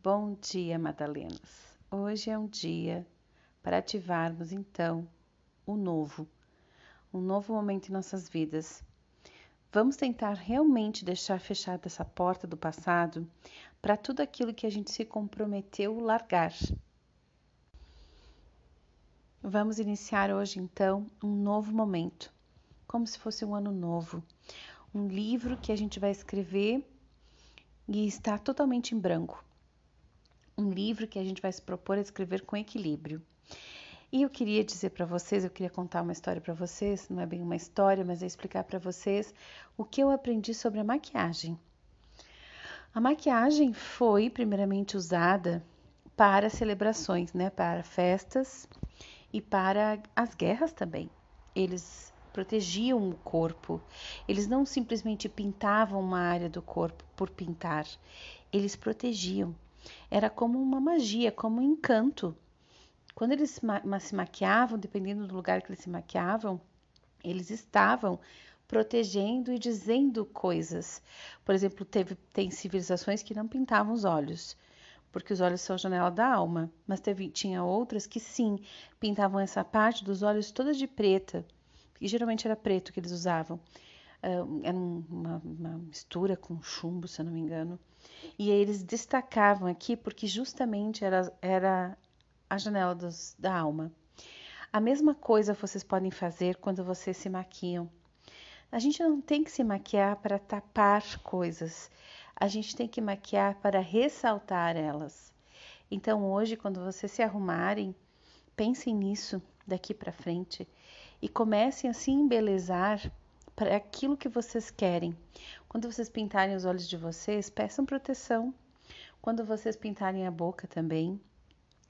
Bom dia, Madalenas. Hoje é um dia para ativarmos então o novo, um novo momento em nossas vidas. Vamos tentar realmente deixar fechada essa porta do passado para tudo aquilo que a gente se comprometeu largar. Vamos iniciar hoje então um novo momento, como se fosse um ano novo, um livro que a gente vai escrever e está totalmente em branco um livro que a gente vai se propor a escrever com equilíbrio. E eu queria dizer para vocês, eu queria contar uma história para vocês, não é bem uma história, mas é explicar para vocês o que eu aprendi sobre a maquiagem. A maquiagem foi primeiramente usada para celebrações, né, para festas e para as guerras também. Eles protegiam o corpo. Eles não simplesmente pintavam uma área do corpo por pintar, eles protegiam. Era como uma magia, como um encanto. Quando eles se maquiavam, dependendo do lugar que eles se maquiavam, eles estavam protegendo e dizendo coisas. Por exemplo, teve, tem civilizações que não pintavam os olhos, porque os olhos são a janela da alma, mas teve, tinha outras que sim, pintavam essa parte dos olhos toda de preta, e geralmente era preto que eles usavam. Era uma, uma mistura com chumbo, se eu não me engano. E eles destacavam aqui porque justamente era, era a janela dos, da alma. A mesma coisa vocês podem fazer quando vocês se maquiam. A gente não tem que se maquiar para tapar coisas, a gente tem que maquiar para ressaltar elas. Então, hoje, quando vocês se arrumarem, pensem nisso daqui para frente e comecem a se embelezar para aquilo que vocês querem. Quando vocês pintarem os olhos de vocês, peçam proteção. Quando vocês pintarem a boca também,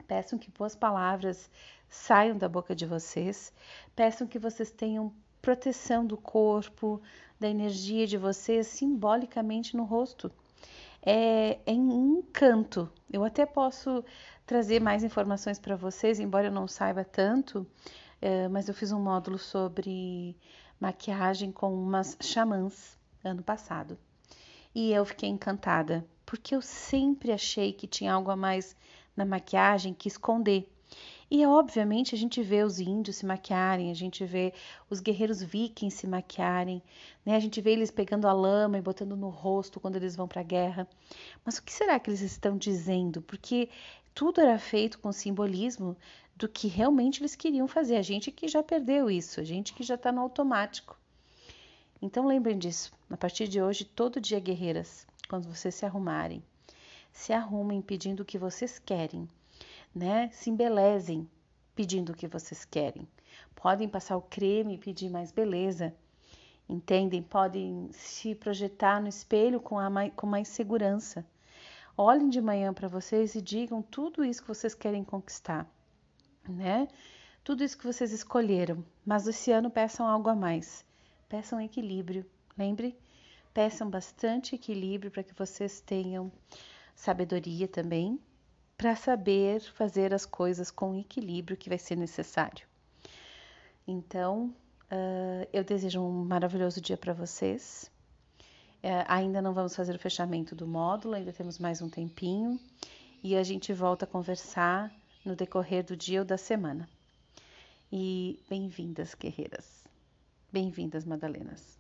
peçam que boas palavras saiam da boca de vocês. Peçam que vocês tenham proteção do corpo, da energia de vocês simbolicamente no rosto. É, é um encanto. Eu até posso trazer mais informações para vocês, embora eu não saiba tanto, é, mas eu fiz um módulo sobre maquiagem com umas xamãs ano passado. E eu fiquei encantada, porque eu sempre achei que tinha algo a mais na maquiagem que esconder. E obviamente a gente vê os índios se maquiarem, a gente vê os guerreiros vikings se maquiarem, né? A gente vê eles pegando a lama e botando no rosto quando eles vão para a guerra. Mas o que será que eles estão dizendo? Porque tudo era feito com simbolismo do que realmente eles queriam fazer. A gente que já perdeu isso, a gente que já está no automático. Então lembrem disso. A partir de hoje, todo dia, guerreiras, quando vocês se arrumarem, se arrumem pedindo o que vocês querem, né? Se embelezem pedindo o que vocês querem. Podem passar o creme e pedir mais beleza. Entendem? Podem se projetar no espelho com, mais, com mais segurança. Olhem de manhã para vocês e digam tudo isso que vocês querem conquistar né? Tudo isso que vocês escolheram, mas esse ano peçam algo a mais. Peçam equilíbrio, lembre? Peçam bastante equilíbrio para que vocês tenham sabedoria também, para saber fazer as coisas com equilíbrio que vai ser necessário. Então, uh, eu desejo um maravilhoso dia para vocês. Uh, ainda não vamos fazer o fechamento do módulo, ainda temos mais um tempinho e a gente volta a conversar no decorrer do dia ou da semana. E bem-vindas, guerreiras. Bem-vindas, Madalenas.